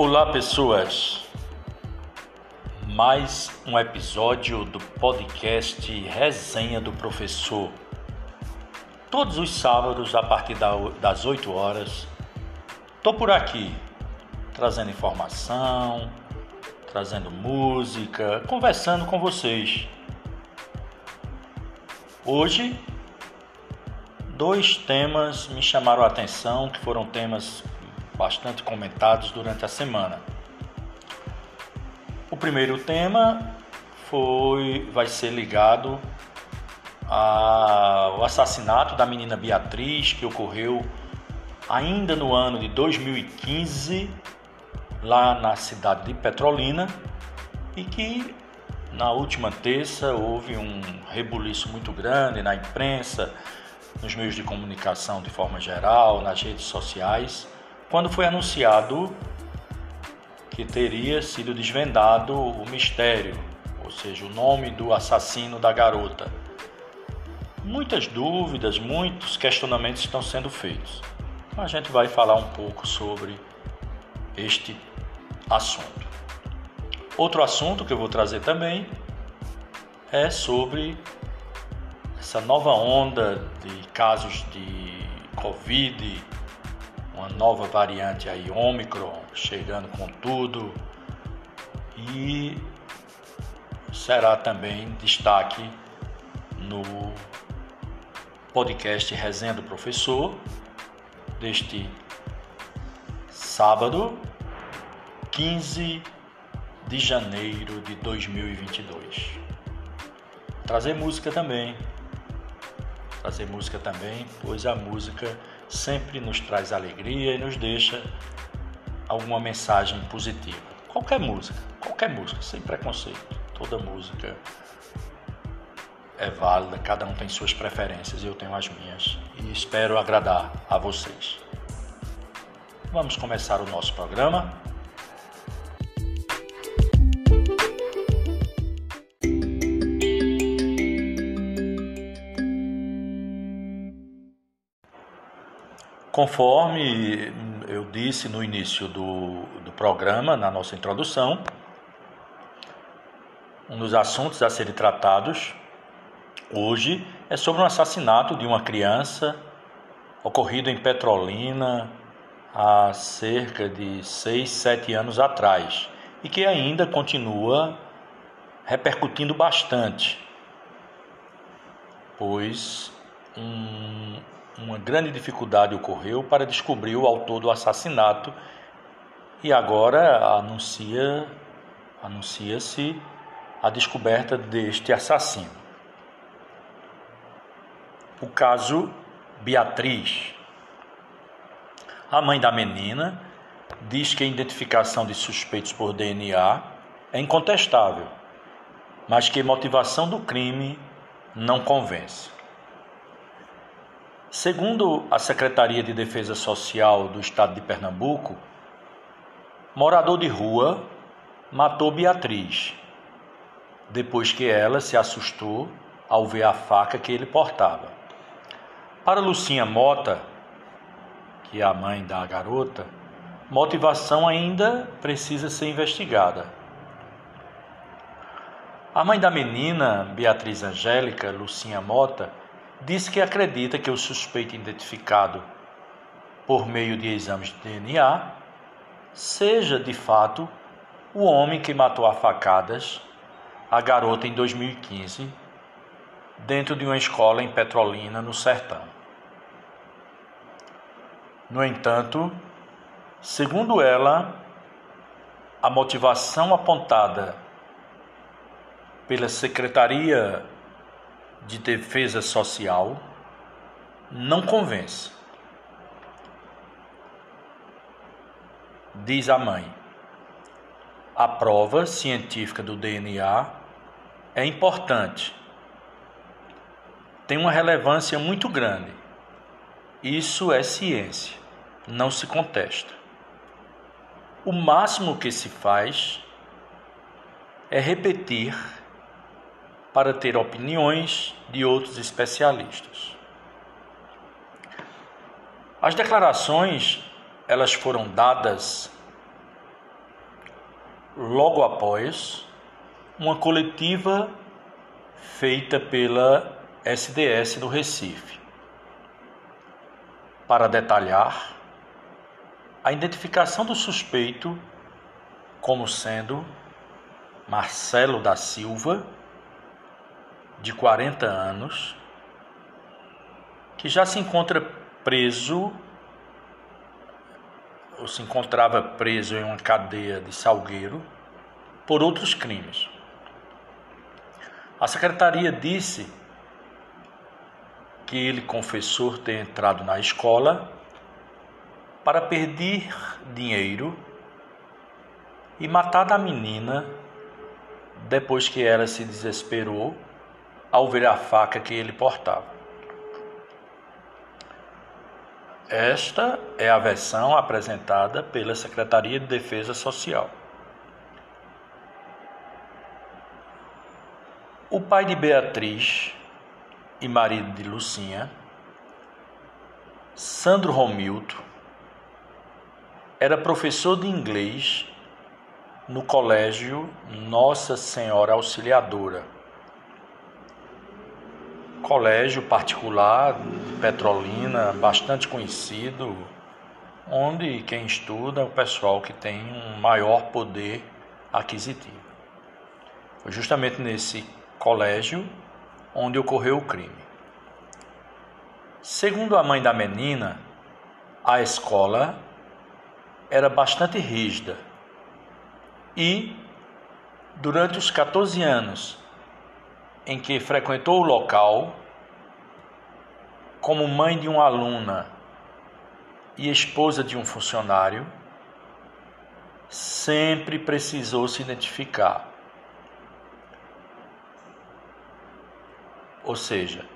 Olá, pessoas! Mais um episódio do podcast Resenha do Professor. Todos os sábados, a partir das 8 horas, estou por aqui trazendo informação, trazendo música, conversando com vocês. Hoje, dois temas me chamaram a atenção, que foram temas bastante comentados durante a semana. O primeiro tema foi vai ser ligado ao assassinato da menina Beatriz que ocorreu ainda no ano de 2015 lá na cidade de Petrolina e que na última terça houve um rebuliço muito grande na imprensa, nos meios de comunicação de forma geral, nas redes sociais, quando foi anunciado que teria sido desvendado o mistério, ou seja, o nome do assassino da garota. Muitas dúvidas, muitos questionamentos estão sendo feitos. A gente vai falar um pouco sobre este assunto. Outro assunto que eu vou trazer também é sobre essa nova onda de casos de Covid nova variante aí, Omicron, chegando com tudo. E será também destaque no podcast Resenha do Professor deste sábado, 15 de janeiro de 2022. Trazer música também. Trazer música também, pois a música sempre nos traz alegria e nos deixa alguma mensagem positiva. Qualquer música, qualquer música, sem preconceito. Toda música é válida, cada um tem suas preferências, eu tenho as minhas e espero agradar a vocês. Vamos começar o nosso programa. Conforme eu disse no início do, do programa, na nossa introdução, um dos assuntos a serem tratados hoje é sobre um assassinato de uma criança ocorrido em Petrolina há cerca de 6, 7 anos atrás e que ainda continua repercutindo bastante, pois um, uma grande dificuldade ocorreu para descobrir o autor do assassinato e agora anuncia anuncia-se a descoberta deste assassino. O caso Beatriz. A mãe da menina diz que a identificação de suspeitos por DNA é incontestável, mas que a motivação do crime não convence. Segundo a Secretaria de Defesa Social do Estado de Pernambuco, morador de rua matou Beatriz, depois que ela se assustou ao ver a faca que ele portava. Para Lucinha Mota, que é a mãe da garota, motivação ainda precisa ser investigada. A mãe da menina, Beatriz Angélica Lucinha Mota, diz que acredita que o suspeito identificado por meio de exames de DNA seja de fato o homem que matou a facadas a garota em 2015 dentro de uma escola em Petrolina, no sertão. No entanto, segundo ela, a motivação apontada pela Secretaria de defesa social não convence. Diz a mãe: a prova científica do DNA é importante, tem uma relevância muito grande. Isso é ciência, não se contesta. O máximo que se faz é repetir para ter opiniões de outros especialistas. As declarações elas foram dadas logo após uma coletiva feita pela SDS do Recife para detalhar a identificação do suspeito como sendo Marcelo da Silva, de 40 anos, que já se encontra preso ou se encontrava preso em uma cadeia de Salgueiro por outros crimes. A secretaria disse que ele confessou ter entrado na escola para perder dinheiro e matar a menina depois que ela se desesperou ao ver a faca que ele portava. Esta é a versão apresentada pela Secretaria de Defesa Social. O pai de Beatriz e marido de Lucinha, Sandro Romildo, era professor de inglês no colégio Nossa Senhora Auxiliadora colégio particular de Petrolina, bastante conhecido, onde quem estuda é o pessoal que tem um maior poder aquisitivo. Foi justamente nesse colégio onde ocorreu o crime. Segundo a mãe da menina, a escola era bastante rígida e, durante os 14 anos em que frequentou o local, como mãe de uma aluna e esposa de um funcionário, sempre precisou se identificar. Ou seja,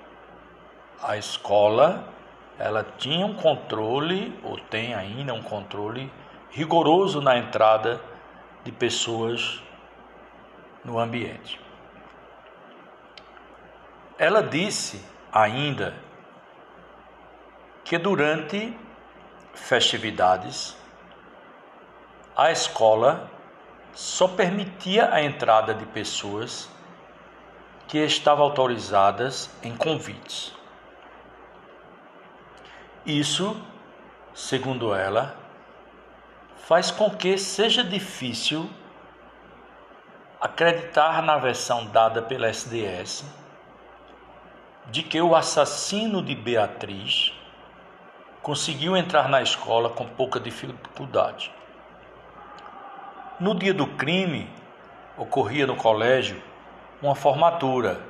a escola ela tinha um controle ou tem ainda um controle rigoroso na entrada de pessoas no ambiente. Ela disse ainda que durante festividades a escola só permitia a entrada de pessoas que estavam autorizadas em convites. Isso, segundo ela, faz com que seja difícil acreditar na versão dada pela SDS de que o assassino de Beatriz conseguiu entrar na escola com pouca dificuldade. No dia do crime, ocorria no colégio uma formatura,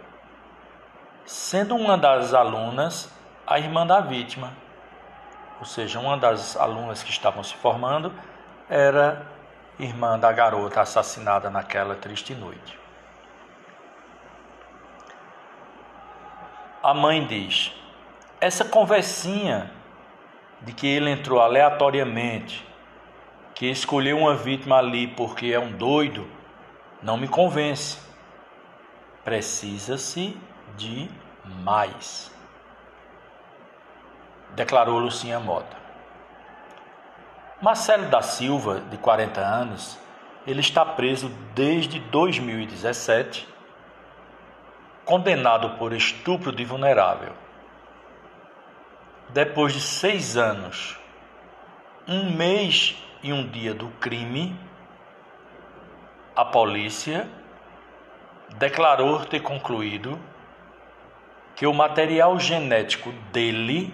sendo uma das alunas a irmã da vítima. Ou seja, uma das alunas que estavam se formando era irmã da garota assassinada naquela triste noite. A mãe diz: essa conversinha de que ele entrou aleatoriamente, que escolheu uma vítima ali porque é um doido, não me convence. Precisa-se de mais, declarou Lucinha Mota. Marcelo da Silva, de 40 anos, ele está preso desde 2017 condenado por estupro de vulnerável. Depois de seis anos, um mês e um dia do crime, a polícia declarou ter concluído que o material genético dele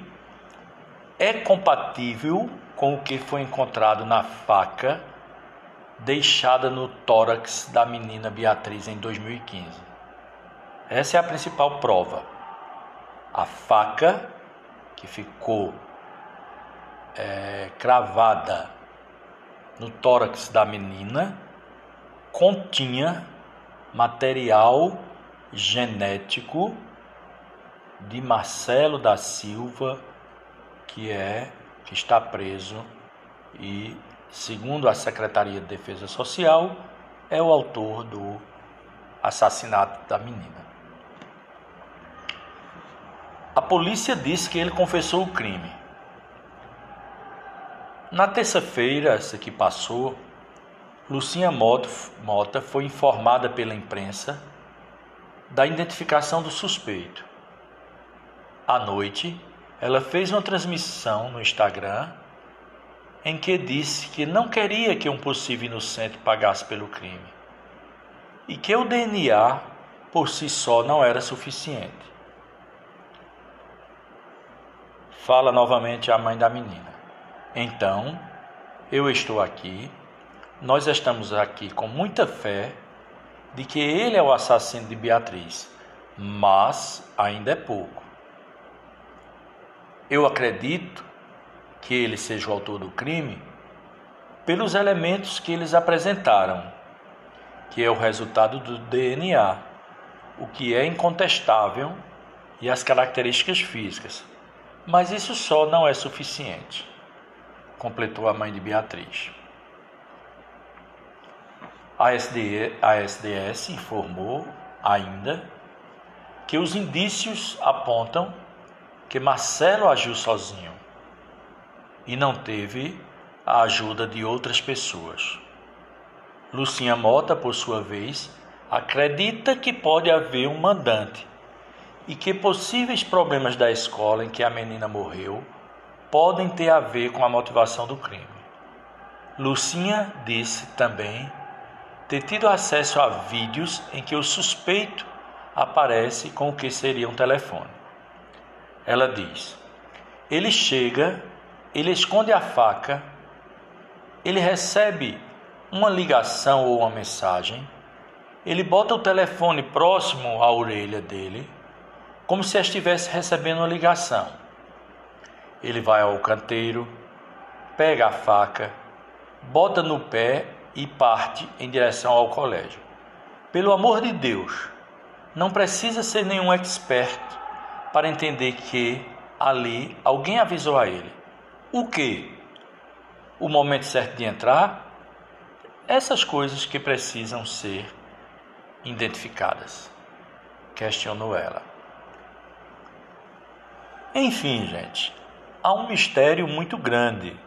é compatível com o que foi encontrado na faca deixada no tórax da menina Beatriz em 2015. Essa é a principal prova. A faca que ficou é, cravada no tórax da menina continha material genético de Marcelo da Silva, que é que está preso e, segundo a Secretaria de Defesa Social, é o autor do assassinato da menina. A polícia disse que ele confessou o crime. Na terça-feira, essa que passou, Lucinha Mota foi informada pela imprensa da identificação do suspeito. À noite, ela fez uma transmissão no Instagram em que disse que não queria que um possível inocente pagasse pelo crime e que o DNA por si só não era suficiente. Fala novamente a mãe da menina. Então, eu estou aqui, nós estamos aqui com muita fé de que ele é o assassino de Beatriz, mas ainda é pouco. Eu acredito que ele seja o autor do crime pelos elementos que eles apresentaram, que é o resultado do DNA, o que é incontestável e as características físicas. Mas isso só não é suficiente, completou a mãe de Beatriz. A, SD, a SDS informou ainda que os indícios apontam que Marcelo agiu sozinho e não teve a ajuda de outras pessoas. Lucinha Mota, por sua vez, acredita que pode haver um mandante e que possíveis problemas da escola em que a menina morreu podem ter a ver com a motivação do crime. Lucinha disse também ter tido acesso a vídeos em que o suspeito aparece com o que seria um telefone. Ela diz: ele chega, ele esconde a faca, ele recebe uma ligação ou uma mensagem, ele bota o telefone próximo à orelha dele, como se estivesse recebendo uma ligação. Ele vai ao canteiro, pega a faca, bota no pé e parte em direção ao colégio. Pelo amor de Deus, não precisa ser nenhum expert para entender que ali alguém avisou a ele. O que? O momento certo de entrar? Essas coisas que precisam ser identificadas. Questionou ela. Enfim, gente, há um mistério muito grande.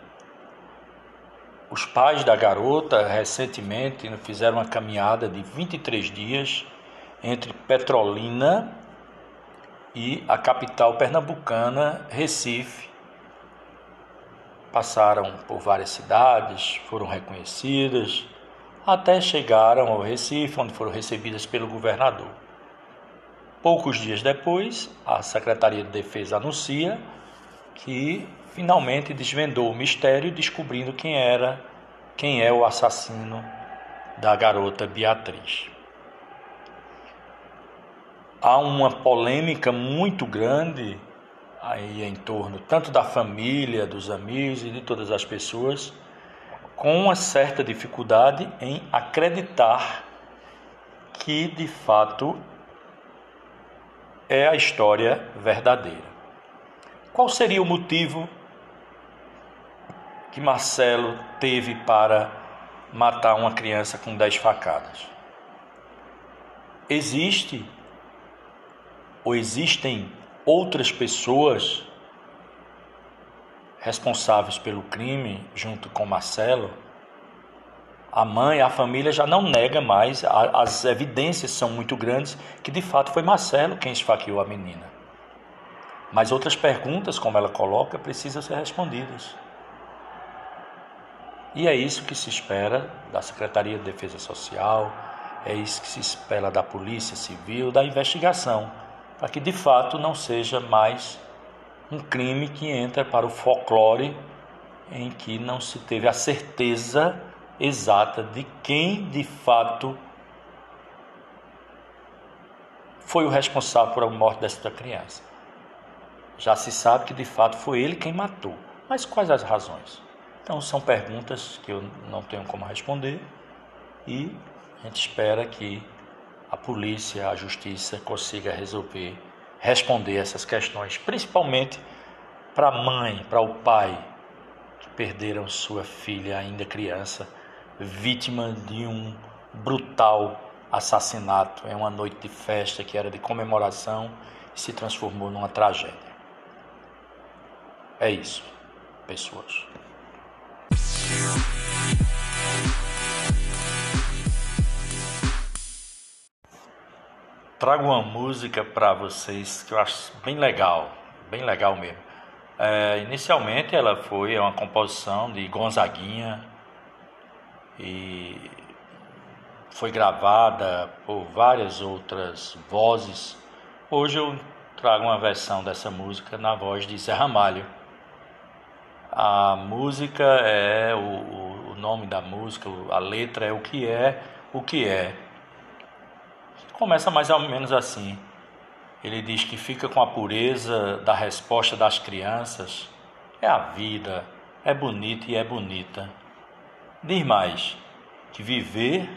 Os pais da garota recentemente fizeram uma caminhada de 23 dias entre Petrolina e a capital pernambucana, Recife. Passaram por várias cidades, foram reconhecidas, até chegaram ao Recife, onde foram recebidas pelo governador. Poucos dias depois, a Secretaria de Defesa anuncia que finalmente desvendou o mistério, descobrindo quem era, quem é o assassino da garota Beatriz. Há uma polêmica muito grande aí em torno tanto da família, dos amigos e de todas as pessoas, com uma certa dificuldade em acreditar que de fato é a história verdadeira. Qual seria o motivo que Marcelo teve para matar uma criança com dez facadas? Existe ou existem outras pessoas responsáveis pelo crime junto com Marcelo, a mãe, a família já não nega mais, as evidências são muito grandes que de fato foi Marcelo quem esfaqueou a menina. Mas outras perguntas, como ela coloca, precisam ser respondidas. E é isso que se espera da Secretaria de Defesa Social, é isso que se espera da Polícia Civil, da investigação para que de fato não seja mais um crime que entra para o folclore em que não se teve a certeza exata de quem de fato foi o responsável por a morte desta criança. Já se sabe que de fato foi ele quem matou, mas quais as razões? Então são perguntas que eu não tenho como responder e a gente espera que a polícia, a justiça consiga resolver, responder essas questões, principalmente para a mãe, para o pai que perderam sua filha ainda criança, vítima de um brutal assassinato em uma noite de festa que era de comemoração e se transformou numa tragédia. É isso, pessoas. Trago uma música para vocês que eu acho bem legal, bem legal mesmo. É, inicialmente ela foi uma composição de Gonzaguinha, e foi gravada por várias outras vozes. Hoje eu trago uma versão dessa música na voz de Zé Ramalho. A música é o, o nome da música, a letra é o que é, o que é. Começa mais ou menos assim. Ele diz que fica com a pureza da resposta das crianças. É a vida, é bonita e é bonita. Diz mais que viver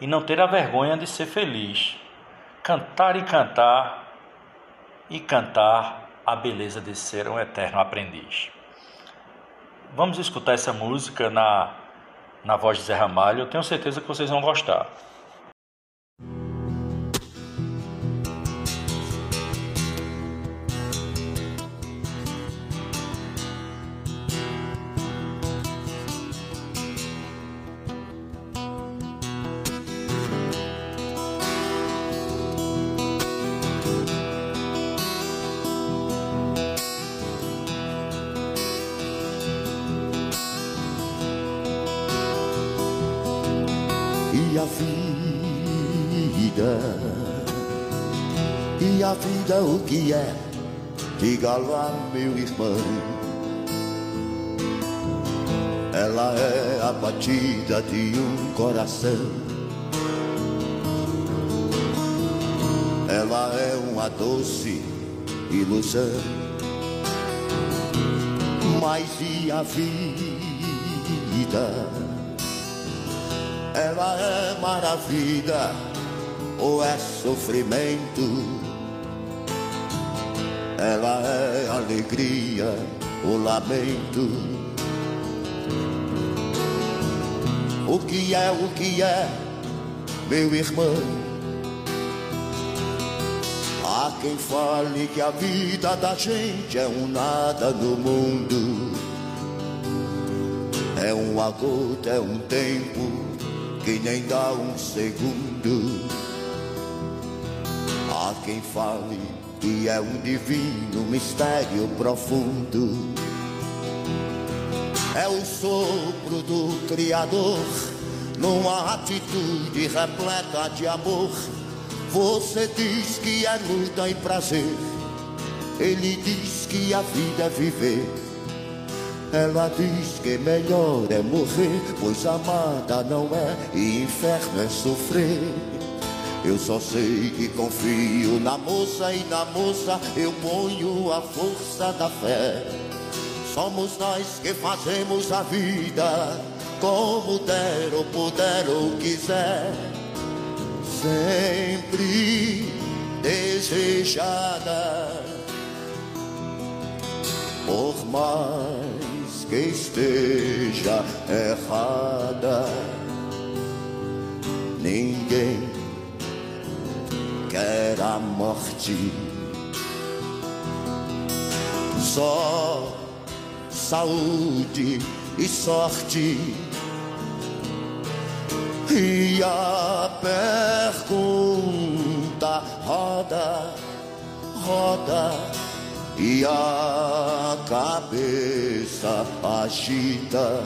e não ter a vergonha de ser feliz. Cantar e cantar e cantar a beleza de ser um eterno aprendiz. Vamos escutar essa música na, na voz de Zé Ramalho. Eu tenho certeza que vocês vão gostar. A vida. E a vida o que é? Diga lá, meu irmão. Ela é a batida de um coração. Ela é uma doce ilusão. Mas e a vida? Ela é maravilha ou é sofrimento? Ela é alegria ou lamento? O que é, o que é, meu irmão? Há quem fale que a vida da gente é um nada no mundo. É uma gota, é um tempo que nem dá um segundo. Há quem fale que é um divino mistério profundo. É o sopro do Criador numa atitude repleta de amor. Você diz que é luta e prazer, ele diz que a vida é viver. Ela diz que melhor é morrer, pois amada não é e inferno é sofrer. Eu só sei que confio na moça e na moça eu ponho a força da fé. Somos nós que fazemos a vida como der ou puder ou quiser. Sempre desejada por mais que esteja errada. Ninguém quer a morte, só saúde e sorte. E a pergunta roda, roda e a cabeça agita.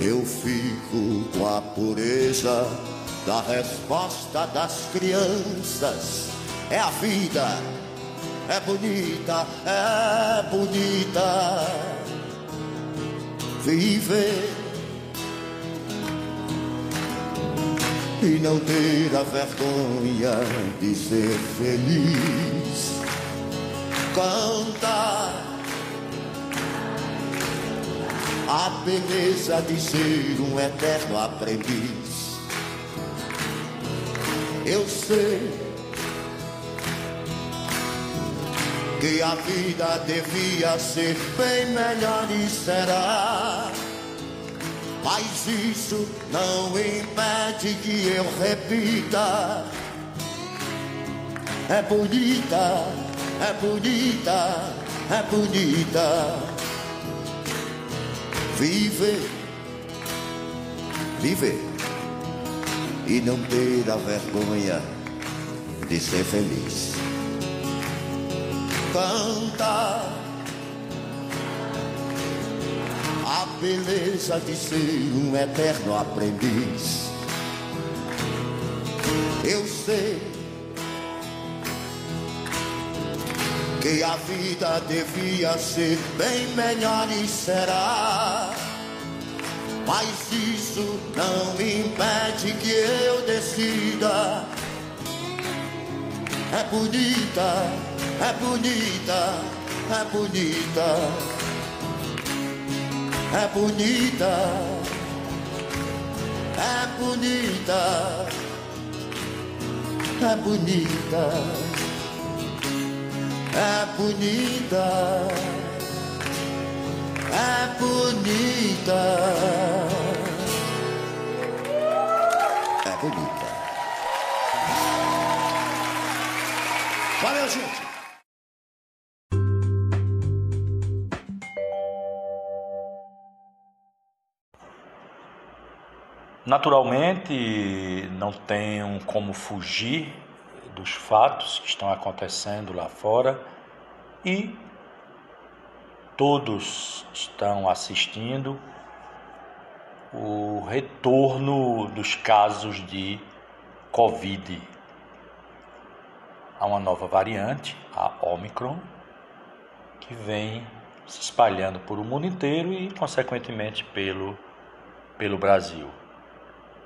Eu fico com a pureza da resposta das crianças. É a vida, é bonita, é bonita. Viver e não ter a vergonha de ser feliz cantar a beleza de ser um eterno aprendiz. Eu sei que a vida devia ser bem melhor e será. Mas isso não impede que eu repita. É bonita é bonita, é bonita. Viver, viver e não ter a vergonha de ser feliz. Canta a beleza de ser um eterno aprendiz. Eu sei que a vida devia ser bem melhor e será. Mas isso não impede que eu decida. É bonita, é bonita, é bonita, é bonita, é bonita, é bonita, é bonita é bonita. É bonita. Valeu, gente. Naturalmente, não tenho como fugir dos fatos que estão acontecendo lá fora e todos estão assistindo o retorno dos casos de Covid. Há uma nova variante, a Omicron, que vem se espalhando por o mundo inteiro e, consequentemente, pelo, pelo Brasil.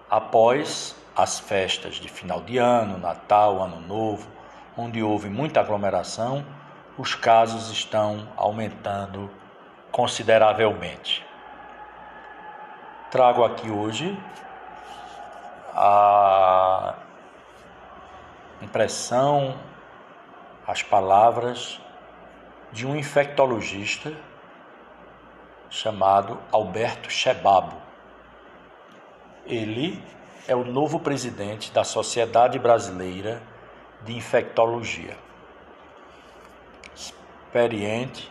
Após as festas de final de ano, Natal, Ano Novo, onde houve muita aglomeração, os casos estão aumentando consideravelmente. Trago aqui hoje a impressão, as palavras de um infectologista chamado Alberto Chebabo. Ele é o novo presidente da Sociedade Brasileira de Infectologia experiente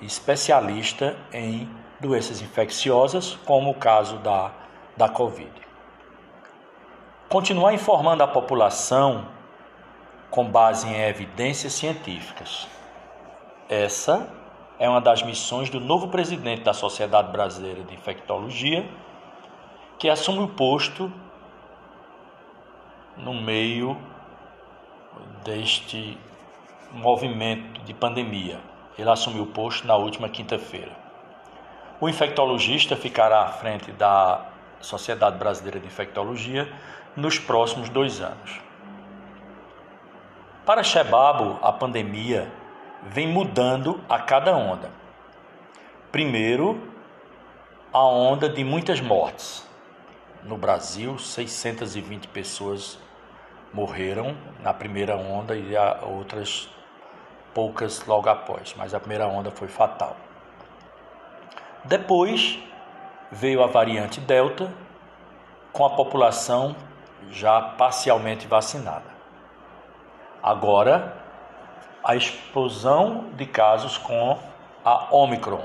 e especialista em doenças infecciosas, como o caso da, da Covid. Continuar informando a população com base em evidências científicas. Essa é uma das missões do novo presidente da Sociedade Brasileira de Infectologia, que assume o posto no meio deste movimento de pandemia. Ele assumiu o posto na última quinta-feira. O infectologista ficará à frente da Sociedade Brasileira de Infectologia nos próximos dois anos. Para Chebabo, a pandemia vem mudando a cada onda. Primeiro, a onda de muitas mortes. No Brasil, 620 pessoas morreram na primeira onda e outras poucas logo após, mas a primeira onda foi fatal. Depois veio a variante Delta, com a população já parcialmente vacinada. Agora, a explosão de casos com a Omicron.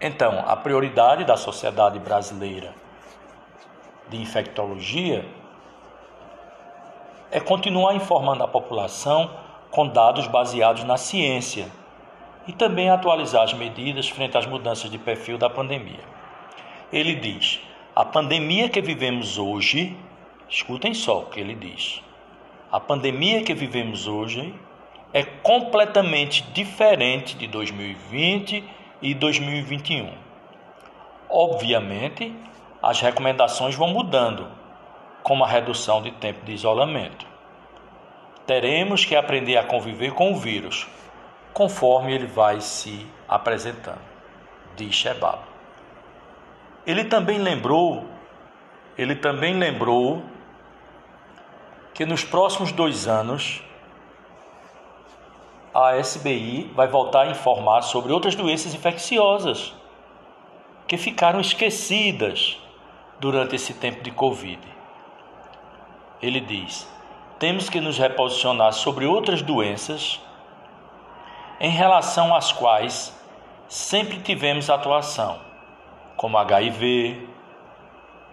Então, a prioridade da Sociedade Brasileira de Infectologia é continuar informando a população com dados baseados na ciência e também atualizar as medidas frente às mudanças de perfil da pandemia. Ele diz: a pandemia que vivemos hoje, escutem só o que ele diz. A pandemia que vivemos hoje é completamente diferente de 2020 e 2021. Obviamente, as recomendações vão mudando como a redução de tempo de isolamento. Teremos que aprender a conviver com o vírus, conforme ele vai se apresentando, diz Shebab. Ele também lembrou, ele também lembrou que nos próximos dois anos a SBI vai voltar a informar sobre outras doenças infecciosas que ficaram esquecidas durante esse tempo de Covid ele diz: temos que nos reposicionar sobre outras doenças em relação às quais sempre tivemos atuação, como HIV,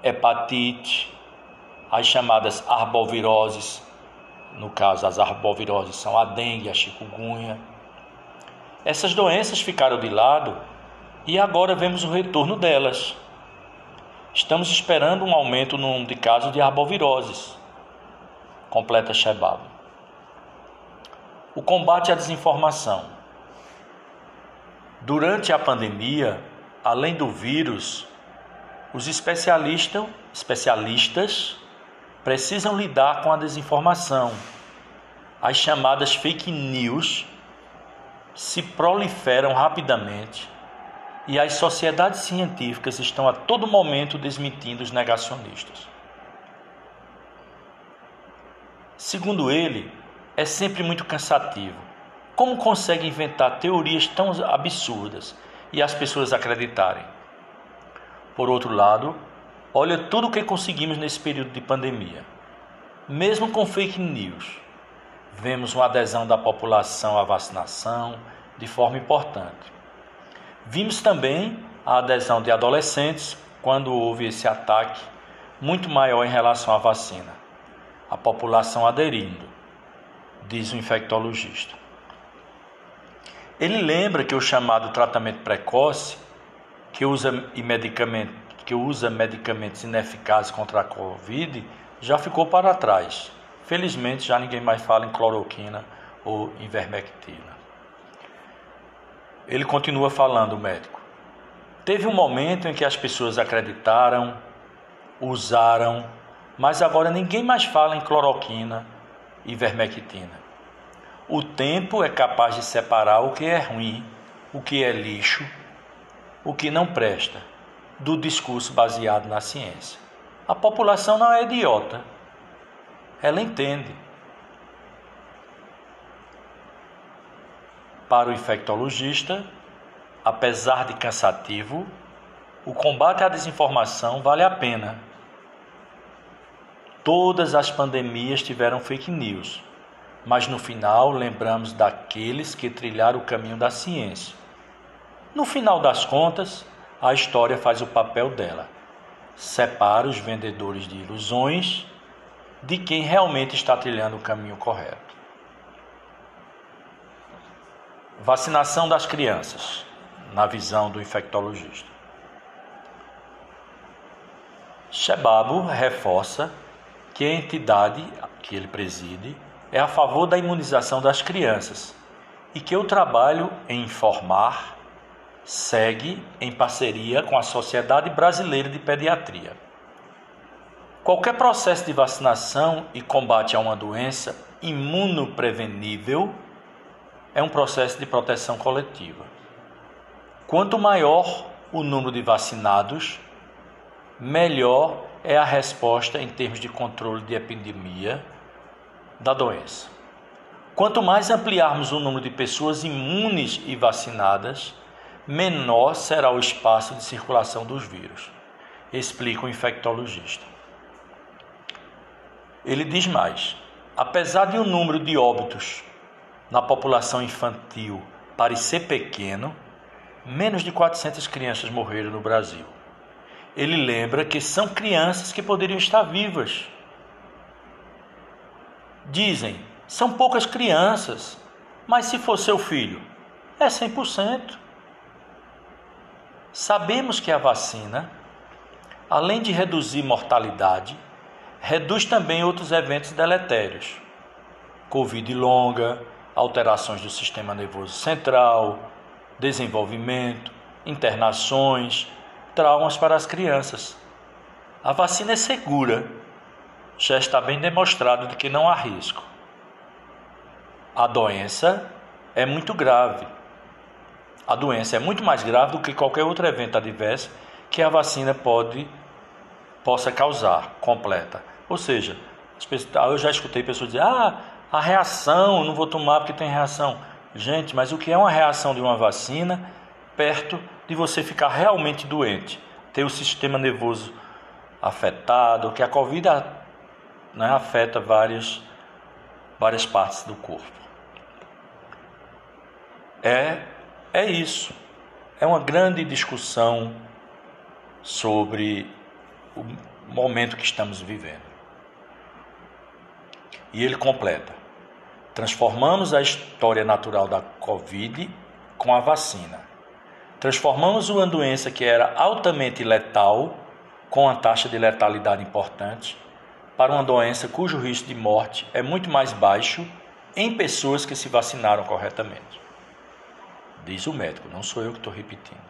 hepatite, as chamadas arboviroses, no caso as arboviroses são a dengue, a chikungunya. Essas doenças ficaram de lado e agora vemos o retorno delas. Estamos esperando um aumento no número de casos de arboviroses, completa Shebab. O combate à desinformação. Durante a pandemia, além do vírus, os especialistas, especialistas precisam lidar com a desinformação. As chamadas fake news se proliferam rapidamente e as sociedades científicas estão a todo momento desmentindo os negacionistas. Segundo ele, é sempre muito cansativo. Como consegue inventar teorias tão absurdas e as pessoas acreditarem? Por outro lado, olha tudo o que conseguimos nesse período de pandemia. Mesmo com fake news, vemos uma adesão da população à vacinação de forma importante. Vimos também a adesão de adolescentes quando houve esse ataque muito maior em relação à vacina. A população aderindo, diz o infectologista. Ele lembra que o chamado tratamento precoce que usa, medicamento, que usa medicamentos ineficazes contra a Covid já ficou para trás. Felizmente já ninguém mais fala em cloroquina ou ivermectina. Ele continua falando, o médico. Teve um momento em que as pessoas acreditaram, usaram, mas agora ninguém mais fala em cloroquina e ivermectina. O tempo é capaz de separar o que é ruim, o que é lixo o que não presta do discurso baseado na ciência. A população não é idiota. Ela entende. Para o infectologista, apesar de cansativo, o combate à desinformação vale a pena. Todas as pandemias tiveram fake news, mas no final lembramos daqueles que trilharam o caminho da ciência no final das contas, a história faz o papel dela. Separa os vendedores de ilusões de quem realmente está trilhando o caminho correto. Vacinação das crianças, na visão do infectologista. Shebabo reforça que a entidade que ele preside é a favor da imunização das crianças e que o trabalho em informar segue em parceria com a Sociedade Brasileira de Pediatria. Qualquer processo de vacinação e combate a uma doença imunoprevenível é um processo de proteção coletiva. Quanto maior o número de vacinados, melhor é a resposta em termos de controle de epidemia da doença. Quanto mais ampliarmos o número de pessoas imunes e vacinadas, menor será o espaço de circulação dos vírus, explica o infectologista. Ele diz mais: apesar de o um número de óbitos na população infantil parecer pequeno, menos de 400 crianças morreram no Brasil. Ele lembra que são crianças que poderiam estar vivas. Dizem, são poucas crianças, mas se for seu filho, é 100%. Sabemos que a vacina, além de reduzir mortalidade, reduz também outros eventos deletérios. Covid longa, alterações do sistema nervoso central, desenvolvimento, internações, traumas para as crianças. A vacina é segura, já está bem demonstrado de que não há risco. A doença é muito grave a doença é muito mais grave do que qualquer outro evento adverso que a vacina pode possa causar completa. Ou seja, eu já escutei pessoas dizer: "Ah, a reação, não vou tomar porque tem reação". Gente, mas o que é uma reação de uma vacina perto de você ficar realmente doente, ter o sistema nervoso afetado, que a Covid né, afeta várias, várias partes do corpo. É é isso. É uma grande discussão sobre momento que estamos vivendo. E ele completa: transformamos a história natural da Covid com a vacina. Transformamos uma doença que era altamente letal, com uma taxa de letalidade importante, para uma doença cujo risco de morte é muito mais baixo em pessoas que se vacinaram corretamente. Diz o médico, não sou eu que estou repetindo.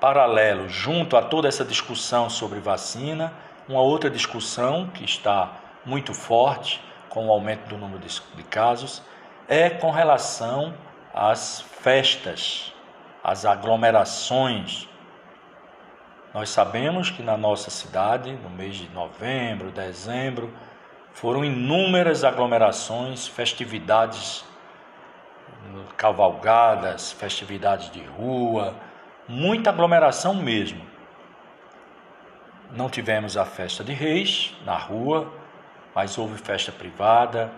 Paralelo, junto a toda essa discussão sobre vacina, uma outra discussão que está muito forte com o aumento do número de casos é com relação às festas, às aglomerações. Nós sabemos que na nossa cidade, no mês de novembro, dezembro, foram inúmeras aglomerações, festividades, cavalgadas, festividades de rua, muita aglomeração mesmo. Não tivemos a festa de reis na rua, mas houve festa privada.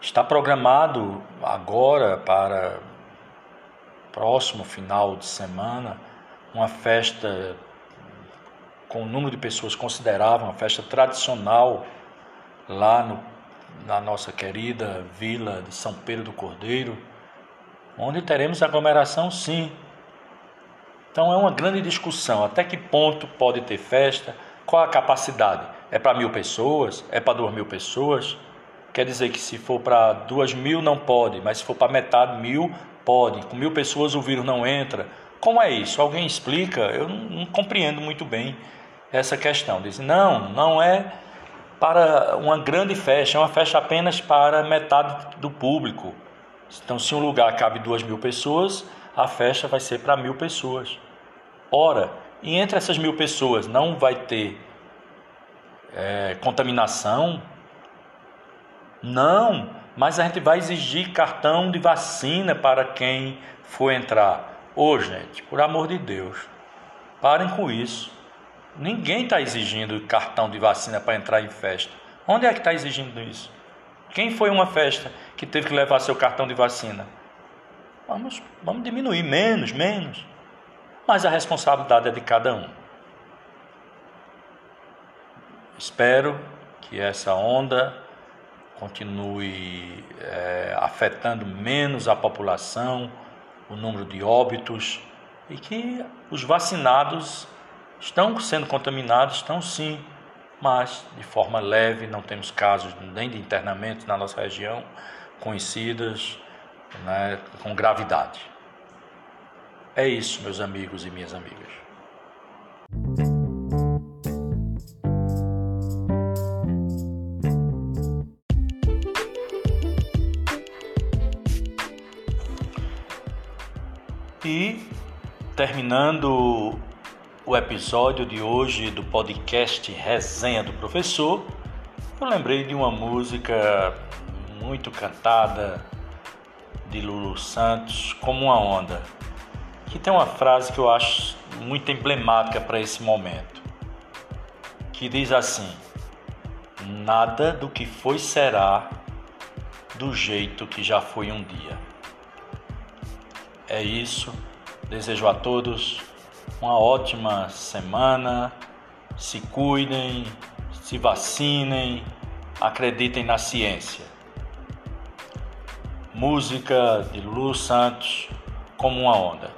Está programado agora para próximo final de semana uma festa com um número de pessoas considerável, uma festa tradicional lá no, na nossa querida vila de São Pedro do Cordeiro, onde teremos aglomeração sim. Então é uma grande discussão, até que ponto pode ter festa, qual a capacidade? É para mil pessoas? É para duas mil pessoas? Quer dizer que se for para duas mil não pode, mas se for para metade mil, pode. Com mil pessoas o vírus não entra. Como é isso? Alguém explica? Eu não, não compreendo muito bem essa questão. Diz, não, não é para uma grande festa, é uma festa apenas para metade do público. Então, se um lugar cabe duas mil pessoas, a festa vai ser para mil pessoas. Ora, e entre essas mil pessoas não vai ter é, contaminação? Não, mas a gente vai exigir cartão de vacina para quem for entrar. Ô, gente, por amor de Deus, parem com isso. Ninguém está exigindo cartão de vacina para entrar em festa. Onde é que está exigindo isso? Quem foi uma festa que teve que levar seu cartão de vacina? Vamos, vamos diminuir, menos, menos. Mas a responsabilidade é de cada um. Espero que essa onda continue é, afetando menos a população, o número de óbitos e que os vacinados Estão sendo contaminados? Estão sim, mas de forma leve, não temos casos nem de internamento na nossa região conhecidas né, com gravidade. É isso, meus amigos e minhas amigas. E terminando o episódio de hoje do podcast Resenha do Professor, eu lembrei de uma música muito cantada de Lulu Santos, Como uma Onda, que tem uma frase que eu acho muito emblemática para esse momento, que diz assim: Nada do que foi será do jeito que já foi um dia. É isso. Desejo a todos uma ótima semana. Se cuidem, se vacinem, acreditem na ciência. Música de Lulu Santos, como uma onda.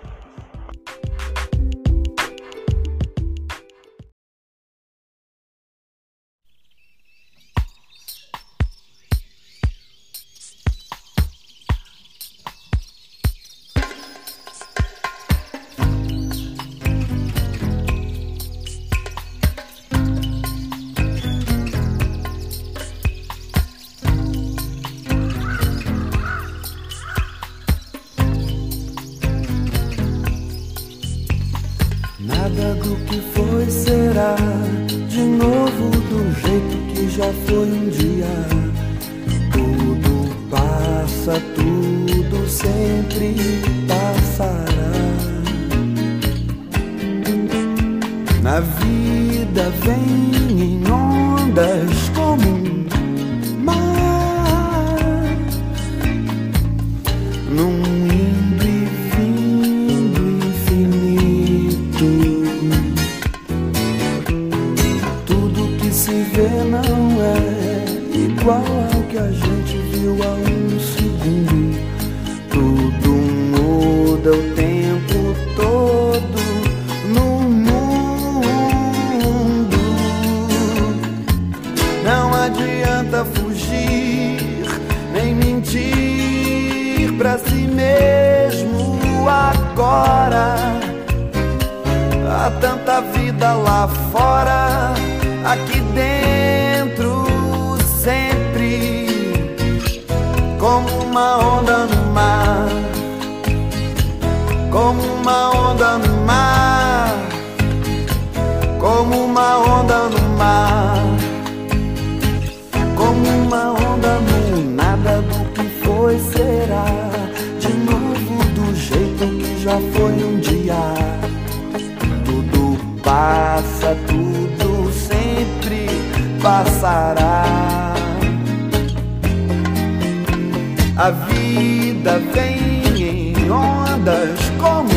Ao que a gente viu há um segundo. Tudo muda o tempo todo no mundo. Não adianta fugir, nem mentir pra si mesmo agora. Há tanta vida lá fora, aqui uma onda no mar, como uma onda no mar, como uma onda no mar, como uma onda no nada do que foi será, de novo do jeito que já foi um dia. Tudo passa, tudo sempre passará. A vida vem em ondas como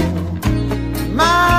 mar,